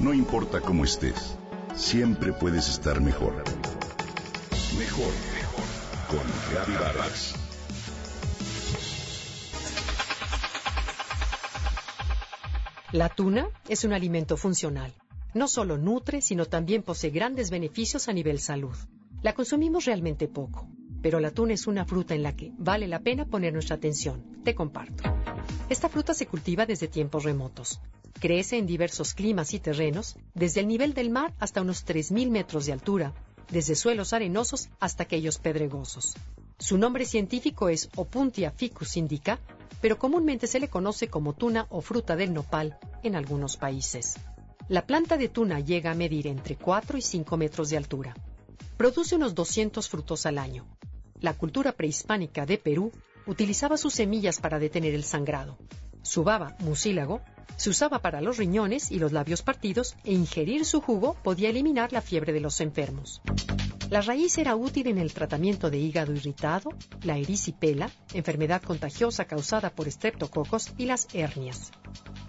No importa cómo estés, siempre puedes estar mejor. Mejor, mejor. Con Gaby Vargas. La tuna es un alimento funcional. No solo nutre, sino también posee grandes beneficios a nivel salud. La consumimos realmente poco, pero la tuna es una fruta en la que vale la pena poner nuestra atención. Te comparto. Esta fruta se cultiva desde tiempos remotos. Crece en diversos climas y terrenos, desde el nivel del mar hasta unos 3.000 metros de altura, desde suelos arenosos hasta aquellos pedregosos. Su nombre científico es Opuntia ficus indica, pero comúnmente se le conoce como tuna o fruta del nopal en algunos países. La planta de tuna llega a medir entre 4 y 5 metros de altura. Produce unos 200 frutos al año. La cultura prehispánica de Perú utilizaba sus semillas para detener el sangrado. Su baba, mucílago, se usaba para los riñones y los labios partidos e ingerir su jugo podía eliminar la fiebre de los enfermos. La raíz era útil en el tratamiento de hígado irritado, la erisipela, enfermedad contagiosa causada por estreptococos y las hernias.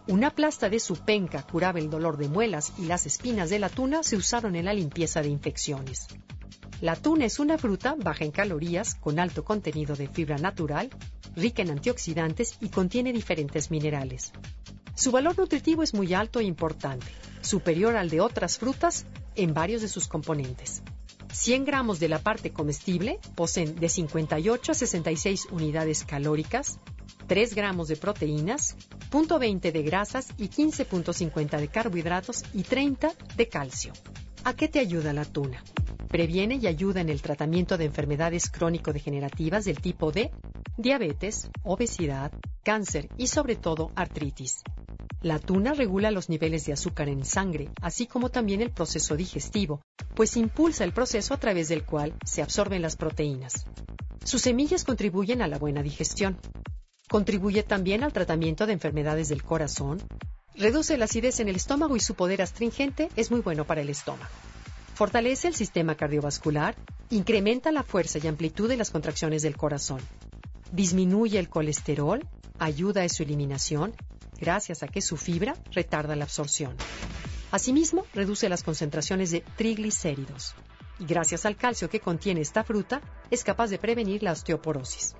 Una plasta de su penca curaba el dolor de muelas y las espinas de la tuna se usaron en la limpieza de infecciones. La tuna es una fruta baja en calorías, con alto contenido de fibra natural, rica en antioxidantes y contiene diferentes minerales. Su valor nutritivo es muy alto e importante, superior al de otras frutas en varios de sus componentes. 100 gramos de la parte comestible poseen de 58 a 66 unidades calóricas, 3 gramos de proteínas, 0.20 de grasas y 15.50 de carbohidratos y 30 de calcio. ¿A qué te ayuda la tuna? Previene y ayuda en el tratamiento de enfermedades crónico-degenerativas del tipo D, diabetes, obesidad, cáncer y sobre todo artritis. La tuna regula los niveles de azúcar en sangre, así como también el proceso digestivo, pues impulsa el proceso a través del cual se absorben las proteínas. Sus semillas contribuyen a la buena digestión. Contribuye también al tratamiento de enfermedades del corazón. Reduce la acidez en el estómago y su poder astringente es muy bueno para el estómago. Fortalece el sistema cardiovascular, incrementa la fuerza y amplitud de las contracciones del corazón. Disminuye el colesterol, ayuda a su eliminación gracias a que su fibra retarda la absorción. Asimismo, reduce las concentraciones de triglicéridos. Y gracias al calcio que contiene esta fruta, es capaz de prevenir la osteoporosis.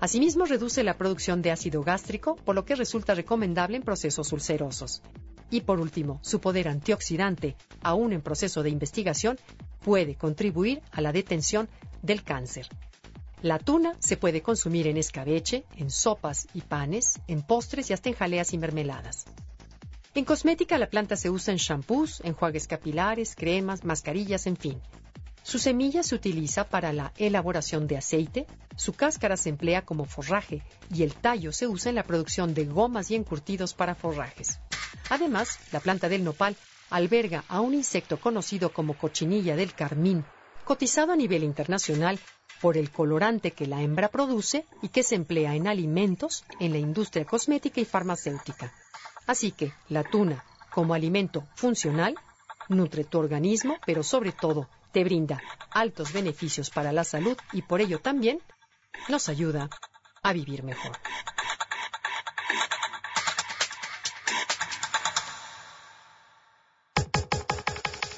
Asimismo, reduce la producción de ácido gástrico, por lo que resulta recomendable en procesos ulcerosos. Y por último, su poder antioxidante, aún en proceso de investigación, puede contribuir a la detención del cáncer. La tuna se puede consumir en escabeche, en sopas y panes, en postres y hasta en jaleas y mermeladas. En cosmética la planta se usa en shampoos, enjuagues capilares, cremas, mascarillas, en fin. Su semilla se utiliza para la elaboración de aceite, su cáscara se emplea como forraje y el tallo se usa en la producción de gomas y encurtidos para forrajes. Además, la planta del nopal alberga a un insecto conocido como cochinilla del carmín, cotizado a nivel internacional por el colorante que la hembra produce y que se emplea en alimentos, en la industria cosmética y farmacéutica. Así que la tuna, como alimento funcional, nutre tu organismo, pero sobre todo te brinda altos beneficios para la salud y por ello también nos ayuda a vivir mejor.